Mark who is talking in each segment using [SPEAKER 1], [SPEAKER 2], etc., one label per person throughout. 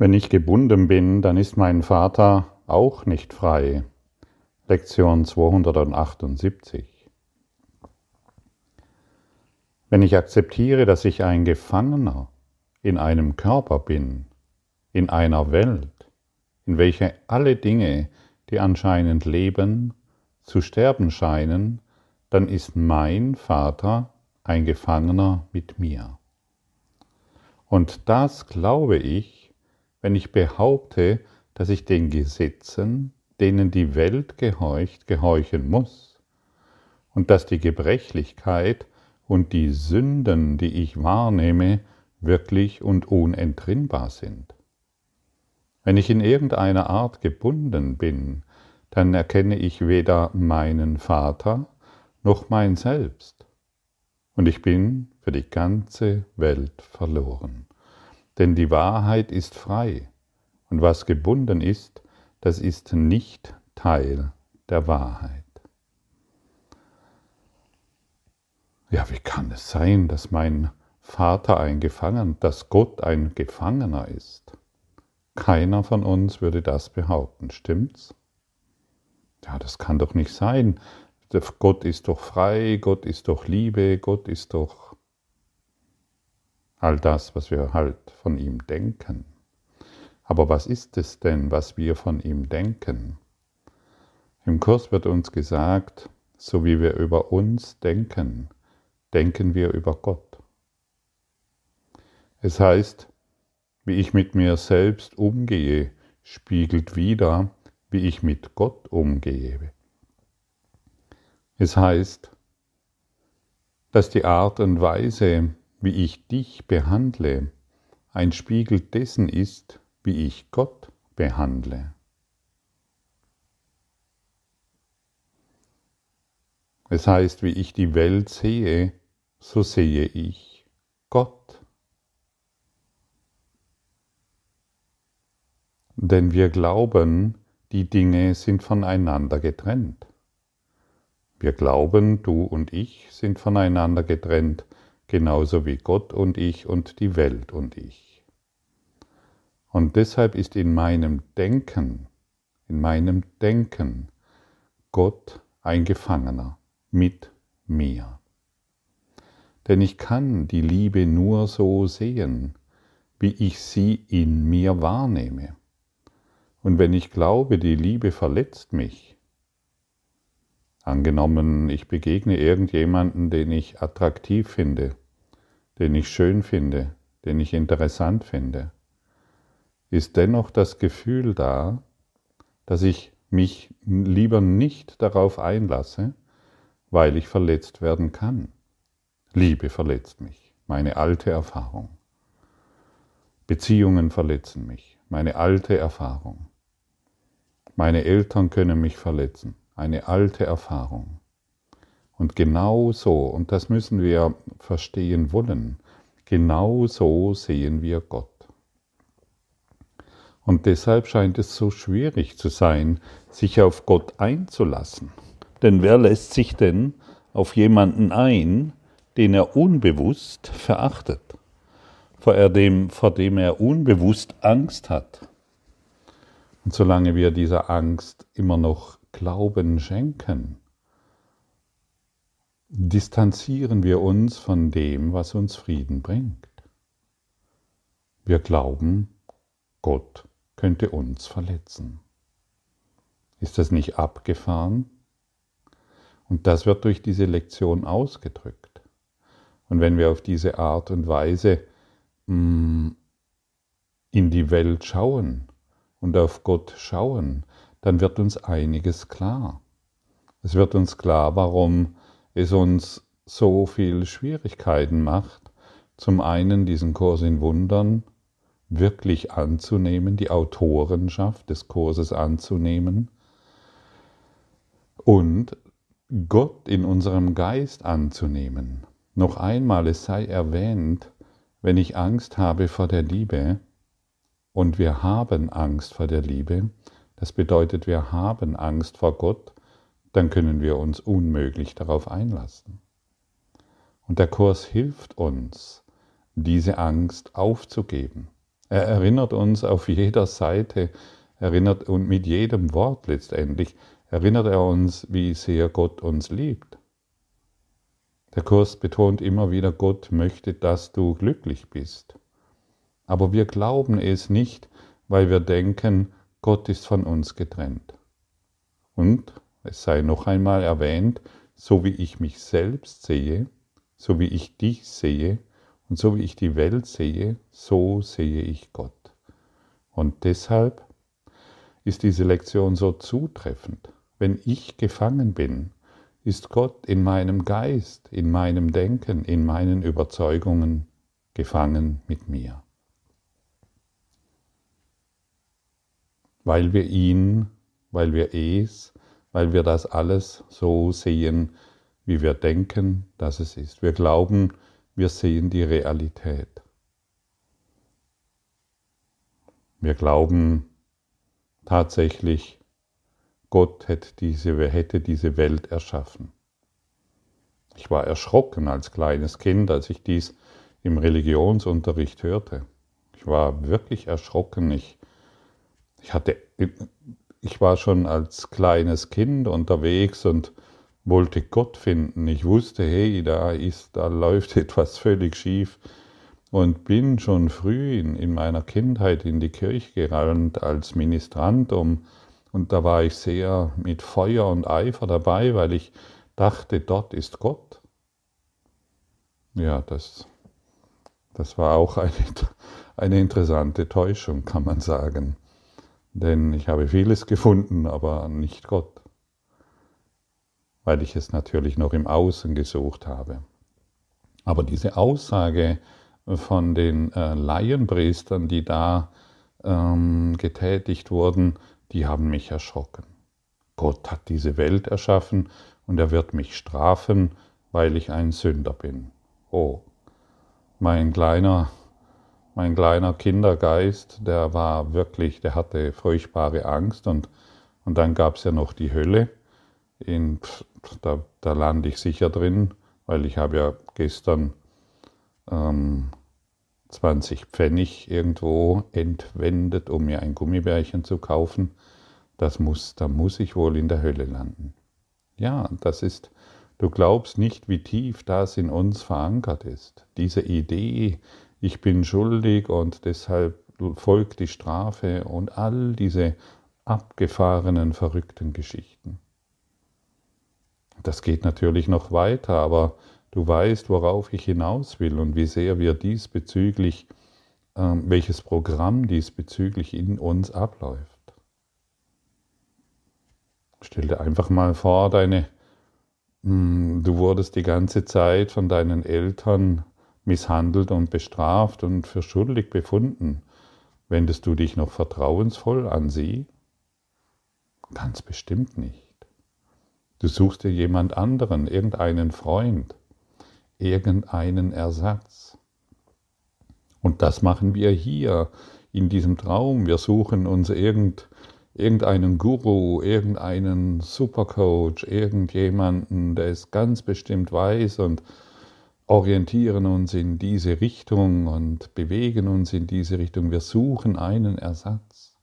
[SPEAKER 1] Wenn ich gebunden bin, dann ist mein Vater auch nicht frei. Lektion 278. Wenn ich akzeptiere, dass ich ein Gefangener in einem Körper bin, in einer Welt, in welcher alle Dinge, die anscheinend leben, zu sterben scheinen, dann ist mein Vater ein Gefangener mit mir. Und das glaube ich, wenn ich behaupte, dass ich den Gesetzen, denen die Welt gehorcht, gehorchen muss und dass die Gebrechlichkeit und die Sünden, die ich wahrnehme, wirklich und unentrinnbar sind. Wenn ich in irgendeiner Art gebunden bin, dann erkenne ich weder meinen Vater noch mein Selbst, und ich bin für die ganze Welt verloren. Denn die Wahrheit ist frei und was gebunden ist, das ist nicht Teil der Wahrheit. Ja, wie kann es sein, dass mein Vater ein Gefangener, dass Gott ein Gefangener ist? Keiner von uns würde das behaupten, stimmt's? Ja, das kann doch nicht sein. Gott ist doch frei, Gott ist doch Liebe, Gott ist doch all das, was wir halt von ihm denken. Aber was ist es denn, was wir von ihm denken? Im Kurs wird uns gesagt, so wie wir über uns denken, denken wir über Gott. Es heißt, wie ich mit mir selbst umgehe, spiegelt wieder, wie ich mit Gott umgehe. Es heißt, dass die Art und Weise, wie ich dich behandle, ein Spiegel dessen ist, wie ich Gott behandle. Es heißt, wie ich die Welt sehe, so sehe ich Gott. Denn wir glauben, die Dinge sind voneinander getrennt. Wir glauben, du und ich sind voneinander getrennt, genauso wie Gott und ich und die Welt und ich. Und deshalb ist in meinem Denken, in meinem Denken Gott ein Gefangener mit mir. Denn ich kann die Liebe nur so sehen, wie ich sie in mir wahrnehme. Und wenn ich glaube, die Liebe verletzt mich, Angenommen, ich begegne irgendjemanden, den ich attraktiv finde, den ich schön finde, den ich interessant finde, ist dennoch das Gefühl da, dass ich mich lieber nicht darauf einlasse, weil ich verletzt werden kann. Liebe verletzt mich, meine alte Erfahrung. Beziehungen verletzen mich, meine alte Erfahrung. Meine Eltern können mich verletzen eine alte Erfahrung. Und genau so, und das müssen wir verstehen wollen, genau so sehen wir Gott. Und deshalb scheint es so schwierig zu sein, sich auf Gott einzulassen. Denn wer lässt sich denn auf jemanden ein, den er unbewusst verachtet, vor dem, vor dem er unbewusst Angst hat? Und solange wir dieser Angst immer noch Glauben schenken, distanzieren wir uns von dem, was uns Frieden bringt. Wir glauben, Gott könnte uns verletzen. Ist das nicht abgefahren? Und das wird durch diese Lektion ausgedrückt. Und wenn wir auf diese Art und Weise mm, in die Welt schauen und auf Gott schauen, dann wird uns einiges klar. Es wird uns klar, warum es uns so viel Schwierigkeiten macht, zum einen diesen Kurs in Wundern wirklich anzunehmen, die Autorenschaft des Kurses anzunehmen und Gott in unserem Geist anzunehmen. Noch einmal, es sei erwähnt, wenn ich Angst habe vor der Liebe, und wir haben Angst vor der Liebe, das bedeutet, wir haben Angst vor Gott, dann können wir uns unmöglich darauf einlassen. Und der Kurs hilft uns, diese Angst aufzugeben, Er erinnert uns auf jeder Seite, erinnert und mit jedem Wort letztendlich, erinnert er uns, wie sehr Gott uns liebt. Der Kurs betont immer wieder, Gott möchte, dass du glücklich bist. Aber wir glauben es nicht, weil wir denken, Gott ist von uns getrennt. Und es sei noch einmal erwähnt, so wie ich mich selbst sehe, so wie ich dich sehe und so wie ich die Welt sehe, so sehe ich Gott. Und deshalb ist diese Lektion so zutreffend. Wenn ich gefangen bin, ist Gott in meinem Geist, in meinem Denken, in meinen Überzeugungen gefangen mit mir. Weil wir ihn, weil wir es, weil wir das alles so sehen, wie wir denken, dass es ist. Wir glauben, wir sehen die Realität. Wir glauben tatsächlich, Gott hätte diese, hätte diese Welt erschaffen. Ich war erschrocken als kleines Kind, als ich dies im Religionsunterricht hörte. Ich war wirklich erschrocken. Ich, ich, hatte, ich war schon als kleines Kind unterwegs und wollte Gott finden. Ich wusste, hey, da ist, da läuft etwas völlig schief und bin schon früh in, in meiner Kindheit in die Kirche gerannt als Ministrant um, und da war ich sehr mit Feuer und Eifer dabei, weil ich dachte, dort ist Gott. Ja, das, das war auch eine, eine interessante Täuschung, kann man sagen. Denn ich habe vieles gefunden, aber nicht Gott weil ich es natürlich noch im Außen gesucht habe. Aber diese Aussage von den äh, Laienpriestern, die da ähm, getätigt wurden, die haben mich erschrocken. Gott hat diese Welt erschaffen und er wird mich strafen, weil ich ein Sünder bin. Oh, mein kleiner, mein kleiner Kindergeist, der war wirklich, der hatte furchtbare Angst und, und dann gab es ja noch die Hölle. In, da, da lande ich sicher drin, weil ich habe ja gestern ähm, 20 Pfennig irgendwo entwendet, um mir ein Gummibärchen zu kaufen. Das muss, da muss ich wohl in der Hölle landen. Ja, das ist, du glaubst nicht, wie tief das in uns verankert ist. Diese Idee, ich bin schuldig und deshalb folgt die Strafe und all diese abgefahrenen, verrückten Geschichten. Das geht natürlich noch weiter, aber du weißt, worauf ich hinaus will und wie sehr wir diesbezüglich, äh, welches Programm diesbezüglich in uns abläuft. Stell dir einfach mal vor, deine, mh, hm, du wurdest die ganze Zeit von deinen Eltern misshandelt und bestraft und für schuldig befunden. Wendest du dich noch vertrauensvoll an sie? Ganz bestimmt nicht. Du suchst dir jemand anderen, irgendeinen Freund, irgendeinen Ersatz. Und das machen wir hier in diesem Traum. Wir suchen uns irgend, irgendeinen Guru, irgendeinen Supercoach, irgendjemanden, der es ganz bestimmt weiß und orientieren uns in diese Richtung und bewegen uns in diese Richtung. Wir suchen einen Ersatz.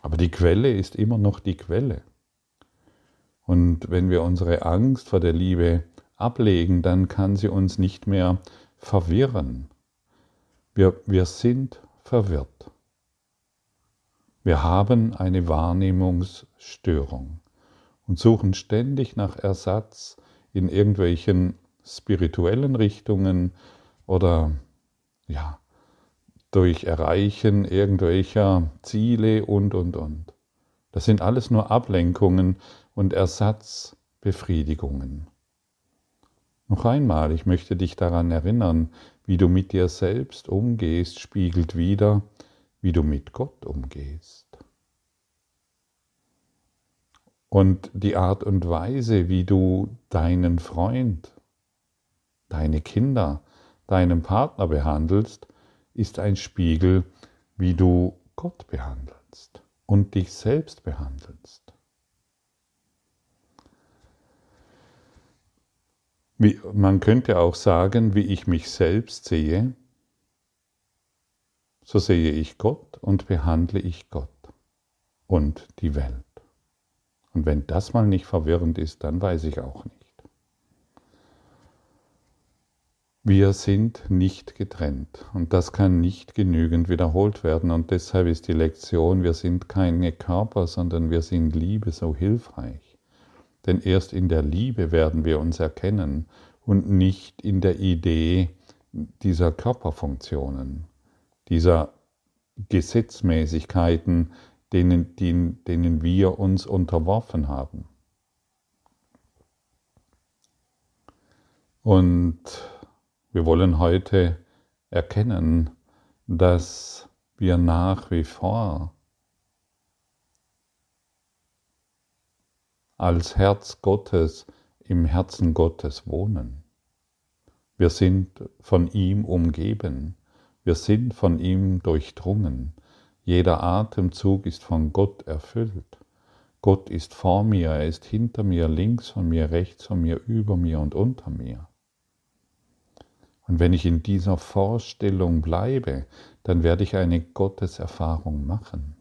[SPEAKER 1] Aber die Quelle ist immer noch die Quelle. Und wenn wir unsere Angst vor der Liebe ablegen, dann kann sie uns nicht mehr verwirren. Wir, wir sind verwirrt. Wir haben eine Wahrnehmungsstörung und suchen ständig nach Ersatz in irgendwelchen spirituellen Richtungen oder ja, durch Erreichen irgendwelcher Ziele und, und, und. Das sind alles nur Ablenkungen und Ersatzbefriedigungen. Noch einmal, ich möchte dich daran erinnern, wie du mit dir selbst umgehst, spiegelt wieder, wie du mit Gott umgehst. Und die Art und Weise, wie du deinen Freund, deine Kinder, deinen Partner behandelst, ist ein Spiegel, wie du Gott behandelst und dich selbst behandelst. Wie, man könnte auch sagen, wie ich mich selbst sehe, so sehe ich Gott und behandle ich Gott und die Welt. Und wenn das mal nicht verwirrend ist, dann weiß ich auch nicht. Wir sind nicht getrennt und das kann nicht genügend wiederholt werden und deshalb ist die Lektion, wir sind keine Körper, sondern wir sind Liebe so hilfreich. Denn erst in der Liebe werden wir uns erkennen und nicht in der Idee dieser Körperfunktionen, dieser Gesetzmäßigkeiten, denen, denen, denen wir uns unterworfen haben. Und wir wollen heute erkennen, dass wir nach wie vor als Herz Gottes im Herzen Gottes wohnen. Wir sind von ihm umgeben, wir sind von ihm durchdrungen, jeder Atemzug ist von Gott erfüllt. Gott ist vor mir, er ist hinter mir, links von mir, rechts von mir, über mir und unter mir. Und wenn ich in dieser Vorstellung bleibe, dann werde ich eine Gotteserfahrung machen.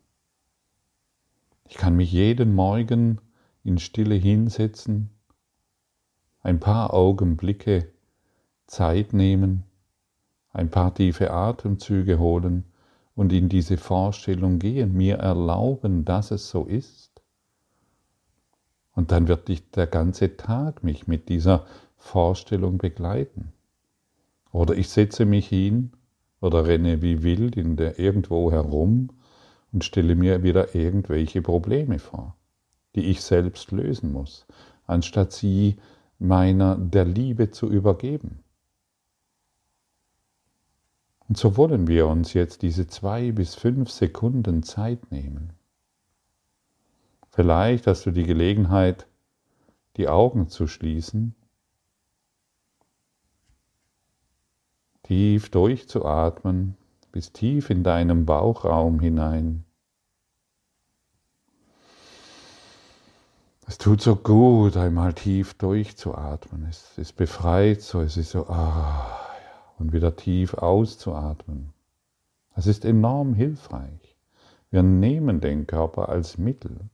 [SPEAKER 1] Ich kann mich jeden Morgen in Stille hinsetzen, ein paar Augenblicke Zeit nehmen, ein paar tiefe Atemzüge holen und in diese Vorstellung gehen, mir erlauben, dass es so ist. Und dann wird dich der ganze Tag mich mit dieser Vorstellung begleiten. Oder ich setze mich hin oder renne wie wild in der irgendwo herum und stelle mir wieder irgendwelche Probleme vor, die ich selbst lösen muss, anstatt sie meiner der Liebe zu übergeben. Und so wollen wir uns jetzt diese zwei bis fünf Sekunden Zeit nehmen. Vielleicht hast du die Gelegenheit, die Augen zu schließen tief durchzuatmen bis tief in deinem Bauchraum hinein. Es tut so gut, einmal tief durchzuatmen. Es ist befreit, so es ist so ah, und wieder tief auszuatmen. Das ist enorm hilfreich. Wir nehmen den Körper als Mittel.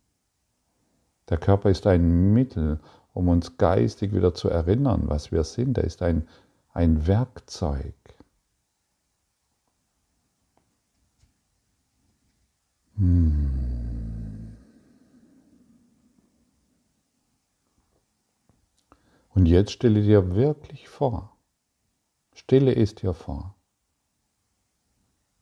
[SPEAKER 1] Der Körper ist ein Mittel, um uns geistig wieder zu erinnern, was wir sind. Er ist ein, ein Werkzeug. Und jetzt stelle dir wirklich vor, stelle es dir vor,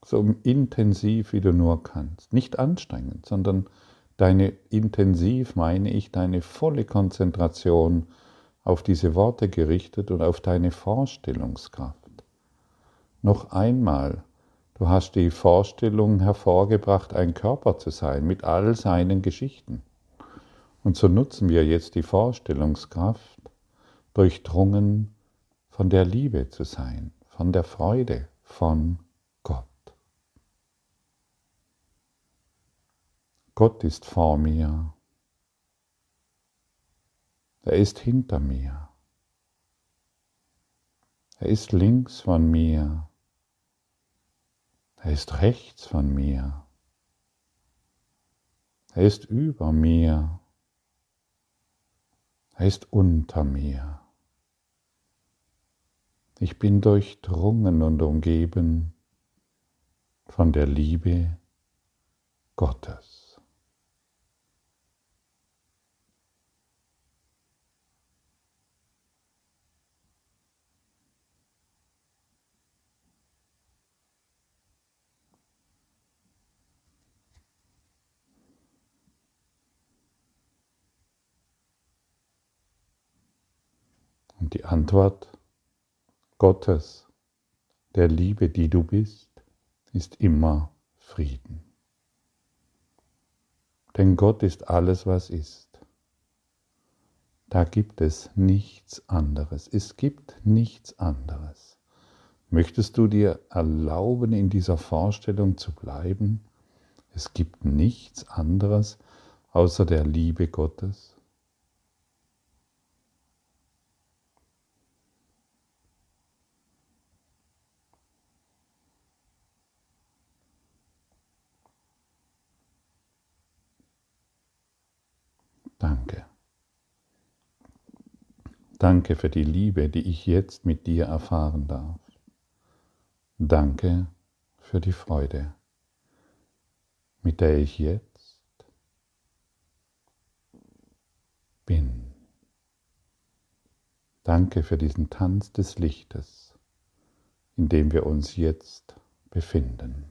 [SPEAKER 1] so intensiv wie du nur kannst, nicht anstrengend, sondern deine intensiv meine ich deine volle Konzentration auf diese Worte gerichtet und auf deine Vorstellungskraft. Noch einmal Du hast die Vorstellung hervorgebracht, ein Körper zu sein mit all seinen Geschichten. Und so nutzen wir jetzt die Vorstellungskraft, durchdrungen von der Liebe zu sein, von der Freude, von Gott. Gott ist vor mir. Er ist hinter mir. Er ist links von mir. Er ist rechts von mir. Er ist über mir. Er ist unter mir. Ich bin durchdrungen und umgeben von der Liebe Gottes. Die Antwort Gottes, der Liebe, die du bist, ist immer Frieden. Denn Gott ist alles, was ist. Da gibt es nichts anderes. Es gibt nichts anderes. Möchtest du dir erlauben, in dieser Vorstellung zu bleiben? Es gibt nichts anderes außer der Liebe Gottes. Danke für die Liebe, die ich jetzt mit dir erfahren darf. Danke für die Freude, mit der ich jetzt bin. Danke für diesen Tanz des Lichtes, in dem wir uns jetzt befinden.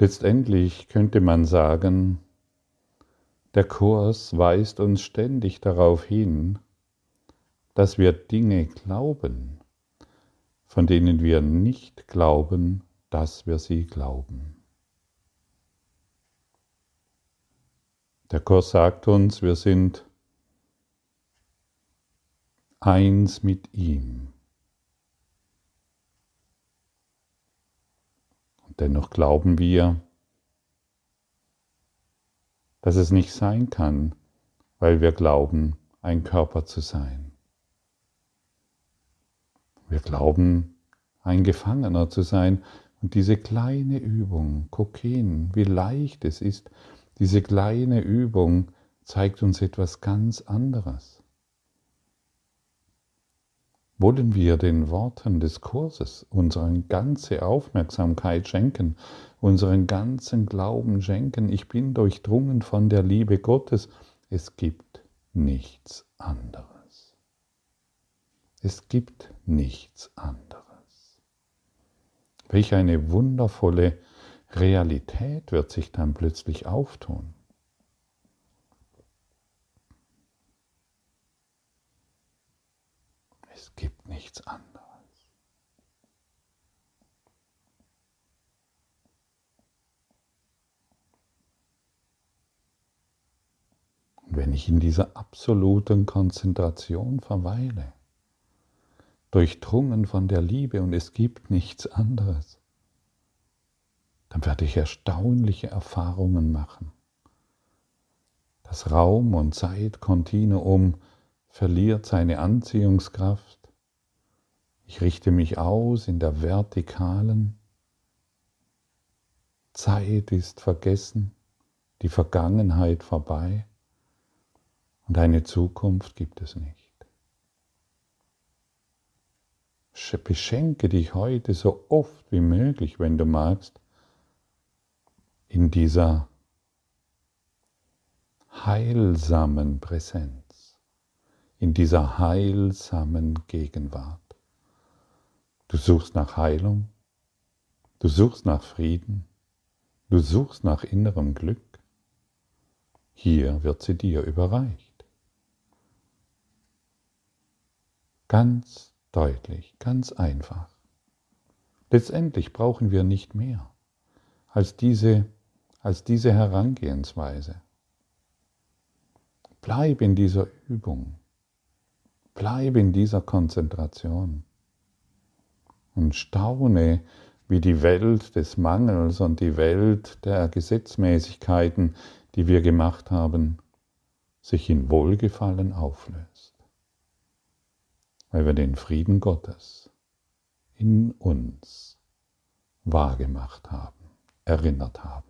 [SPEAKER 1] Letztendlich könnte man sagen, der Kurs weist uns ständig darauf hin, dass wir Dinge glauben, von denen wir nicht glauben, dass wir sie glauben. Der Kurs sagt uns, wir sind eins mit ihm. Dennoch glauben wir, dass es nicht sein kann, weil wir glauben, ein Körper zu sein. Wir glauben, ein Gefangener zu sein. Und diese kleine Übung, Kokain, wie leicht es ist, diese kleine Übung zeigt uns etwas ganz anderes. Wollen wir den Worten des Kurses unsere ganze Aufmerksamkeit schenken, unseren ganzen Glauben schenken? Ich bin durchdrungen von der Liebe Gottes. Es gibt nichts anderes. Es gibt nichts anderes. Welch eine wundervolle Realität wird sich dann plötzlich auftun. Es gibt nichts anderes. Und wenn ich in dieser absoluten Konzentration verweile, durchdrungen von der Liebe und es gibt nichts anderes, dann werde ich erstaunliche Erfahrungen machen. Das Raum- und Zeitkontinuum verliert seine Anziehungskraft. Ich richte mich aus in der vertikalen. Zeit ist vergessen, die Vergangenheit vorbei und eine Zukunft gibt es nicht. Beschenke dich heute so oft wie möglich, wenn du magst, in dieser heilsamen Präsenz in dieser heilsamen Gegenwart. Du suchst nach Heilung, du suchst nach Frieden, du suchst nach innerem Glück. Hier wird sie dir überreicht. Ganz deutlich, ganz einfach. Letztendlich brauchen wir nicht mehr als diese, als diese Herangehensweise. Bleib in dieser Übung. Bleibe in dieser Konzentration und staune, wie die Welt des Mangels und die Welt der Gesetzmäßigkeiten, die wir gemacht haben, sich in Wohlgefallen auflöst, weil wir den Frieden Gottes in uns wahrgemacht haben, erinnert haben.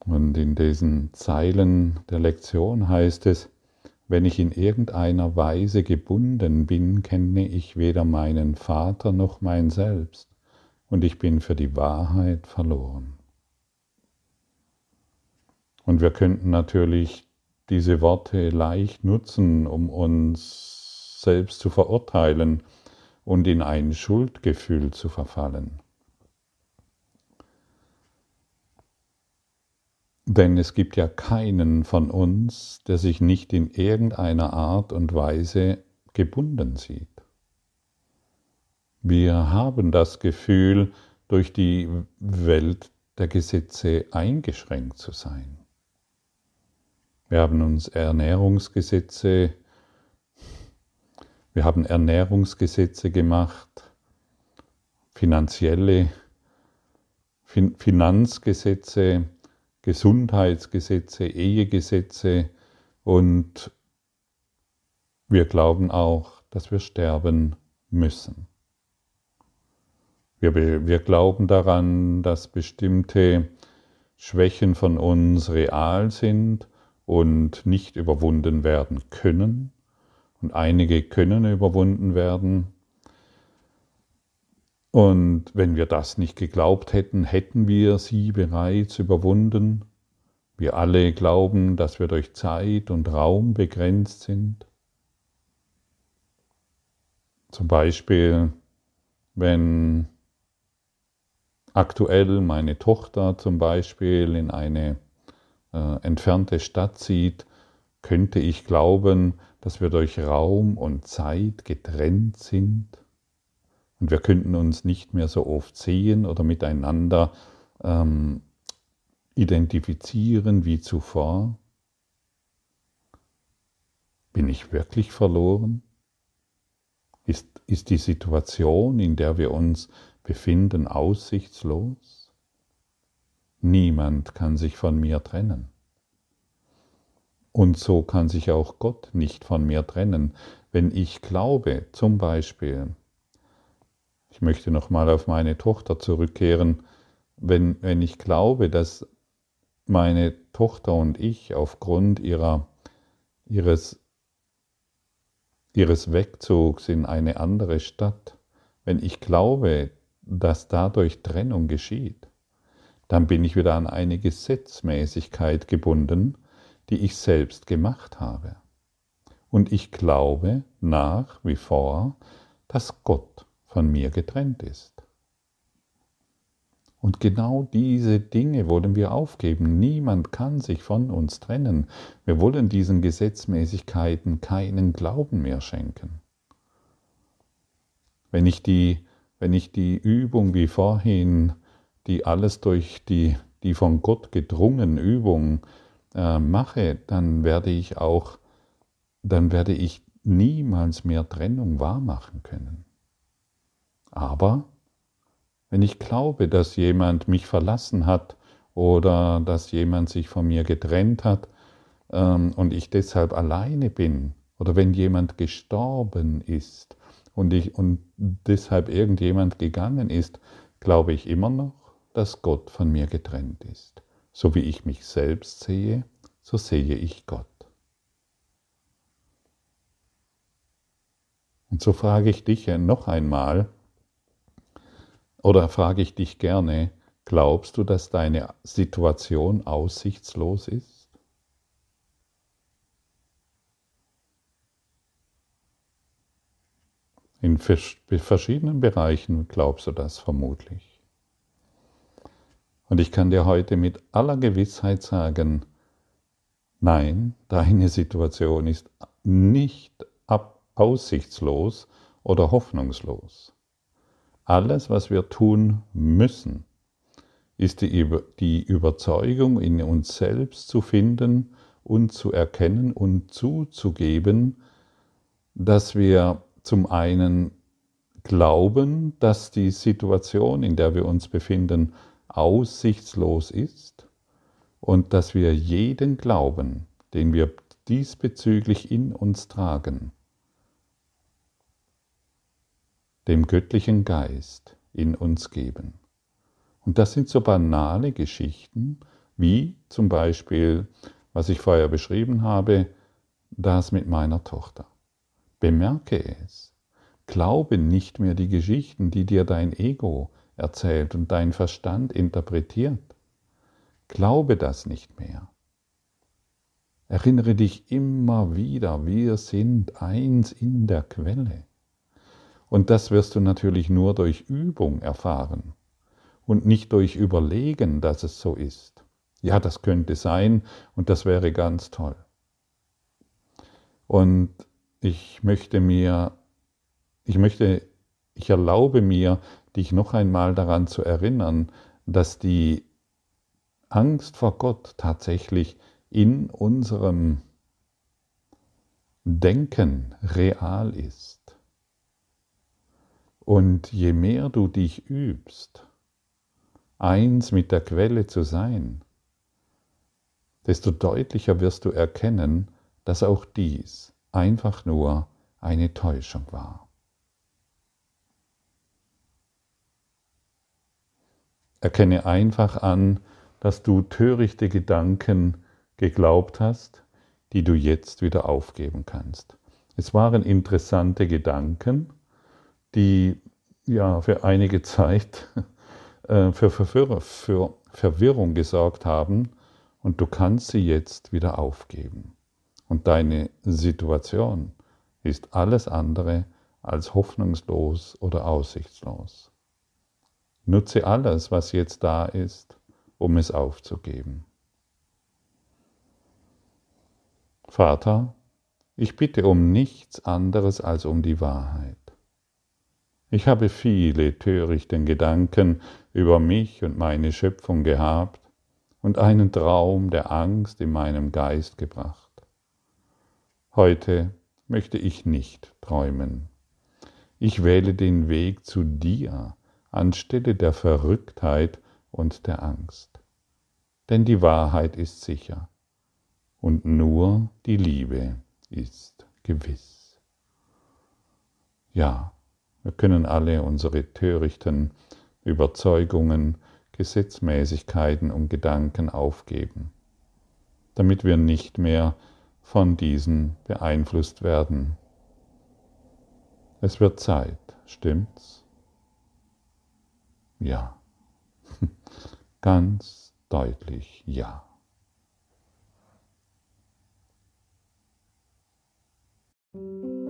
[SPEAKER 1] Und in diesen Zeilen der Lektion heißt es, wenn ich in irgendeiner Weise gebunden bin, kenne ich weder meinen Vater noch mein Selbst, und ich bin für die Wahrheit verloren. Und wir könnten natürlich diese Worte leicht nutzen, um uns selbst zu verurteilen und in ein Schuldgefühl zu verfallen. Denn es gibt ja keinen von uns, der sich nicht in irgendeiner Art und Weise gebunden sieht. Wir haben das Gefühl, durch die Welt der Gesetze eingeschränkt zu sein. Wir haben uns Ernährungsgesetze, wir haben Ernährungsgesetze gemacht, finanzielle Finanzgesetze, Gesundheitsgesetze, Ehegesetze und wir glauben auch, dass wir sterben müssen. Wir, wir glauben daran, dass bestimmte Schwächen von uns real sind und nicht überwunden werden können. Und einige können überwunden werden. Und wenn wir das nicht geglaubt hätten, hätten wir sie bereits überwunden. Wir alle glauben, dass wir durch Zeit und Raum begrenzt sind. Zum Beispiel, wenn aktuell meine Tochter zum Beispiel in eine äh, entfernte Stadt zieht, könnte ich glauben, dass wir durch Raum und Zeit getrennt sind und wir könnten uns nicht mehr so oft sehen oder miteinander ähm, identifizieren wie zuvor. Bin ich wirklich verloren? Ist, ist die Situation, in der wir uns befinden, aussichtslos? Niemand kann sich von mir trennen. Und so kann sich auch Gott nicht von mir trennen. Wenn ich glaube, zum Beispiel, ich möchte nochmal auf meine Tochter zurückkehren, wenn, wenn ich glaube, dass meine Tochter und ich aufgrund ihrer, ihres, ihres Wegzugs in eine andere Stadt, wenn ich glaube, dass dadurch Trennung geschieht, dann bin ich wieder an eine Gesetzmäßigkeit gebunden, die ich selbst gemacht habe. Und ich glaube nach wie vor, dass Gott von mir getrennt ist. Und genau diese Dinge wollen wir aufgeben. Niemand kann sich von uns trennen. Wir wollen diesen Gesetzmäßigkeiten keinen Glauben mehr schenken. Wenn ich die wenn ich die Übung wie vorhin, die alles durch die, die von Gott gedrungen Übung äh, mache, dann werde ich auch, dann werde ich niemals mehr Trennung wahrmachen können. Aber wenn ich glaube, dass jemand mich verlassen hat oder dass jemand sich von mir getrennt hat ähm, und ich deshalb alleine bin, oder wenn jemand gestorben ist und, ich, und deshalb irgendjemand gegangen ist, glaube ich immer noch, dass Gott von mir getrennt ist. So wie ich mich selbst sehe, so sehe ich Gott. Und so frage ich dich noch einmal, oder frage ich dich gerne, glaubst du, dass deine Situation aussichtslos ist? In verschiedenen Bereichen glaubst du das vermutlich. Und ich kann dir heute mit aller Gewissheit sagen, nein, deine Situation ist nicht aussichtslos oder hoffnungslos. Alles, was wir tun müssen, ist die, Überzeugung in uns selbst zu finden und zu erkennen und zuzugeben, dass wir zum einen glauben, dass die Situation, in der wir uns befinden, aussichtslos ist und dass wir jeden Glauben, den wir diesbezüglich in uns tragen, dem göttlichen Geist in uns geben. Und das sind so banale Geschichten, wie zum Beispiel, was ich vorher beschrieben habe, das mit meiner Tochter. Bemerke es. Glaube nicht mehr die Geschichten, die dir dein Ego erzählt und dein Verstand interpretiert. Glaube das nicht mehr. Erinnere dich immer wieder, wir sind eins in der Quelle. Und das wirst du natürlich nur durch Übung erfahren und nicht durch Überlegen, dass es so ist. Ja, das könnte sein und das wäre ganz toll. Und ich möchte mir, ich möchte, ich erlaube mir, dich noch einmal daran zu erinnern, dass die Angst vor Gott tatsächlich in unserem Denken real ist. Und je mehr du dich übst, eins mit der Quelle zu sein, desto deutlicher wirst du erkennen, dass auch dies einfach nur eine Täuschung war. Erkenne einfach an, dass du törichte Gedanken geglaubt hast, die du jetzt wieder aufgeben kannst. Es waren interessante Gedanken, die ja für einige Zeit äh, für, Verwirr für Verwirrung gesorgt haben und du kannst sie jetzt wieder aufgeben. Und deine Situation ist alles andere als hoffnungslos oder aussichtslos. Nutze alles, was jetzt da ist, um es aufzugeben. Vater, ich bitte um nichts anderes als um die Wahrheit. Ich habe viele törichten Gedanken über mich und meine Schöpfung gehabt und einen Traum der Angst in meinem Geist gebracht. Heute möchte ich nicht träumen. Ich wähle den Weg zu dir anstelle der Verrücktheit und der Angst. Denn die Wahrheit ist sicher und nur die Liebe ist gewiss. Ja, wir können alle unsere törichten Überzeugungen, Gesetzmäßigkeiten und Gedanken aufgeben, damit wir nicht mehr von diesen beeinflusst werden. Es wird Zeit, stimmt's? Ja, ganz deutlich ja. thank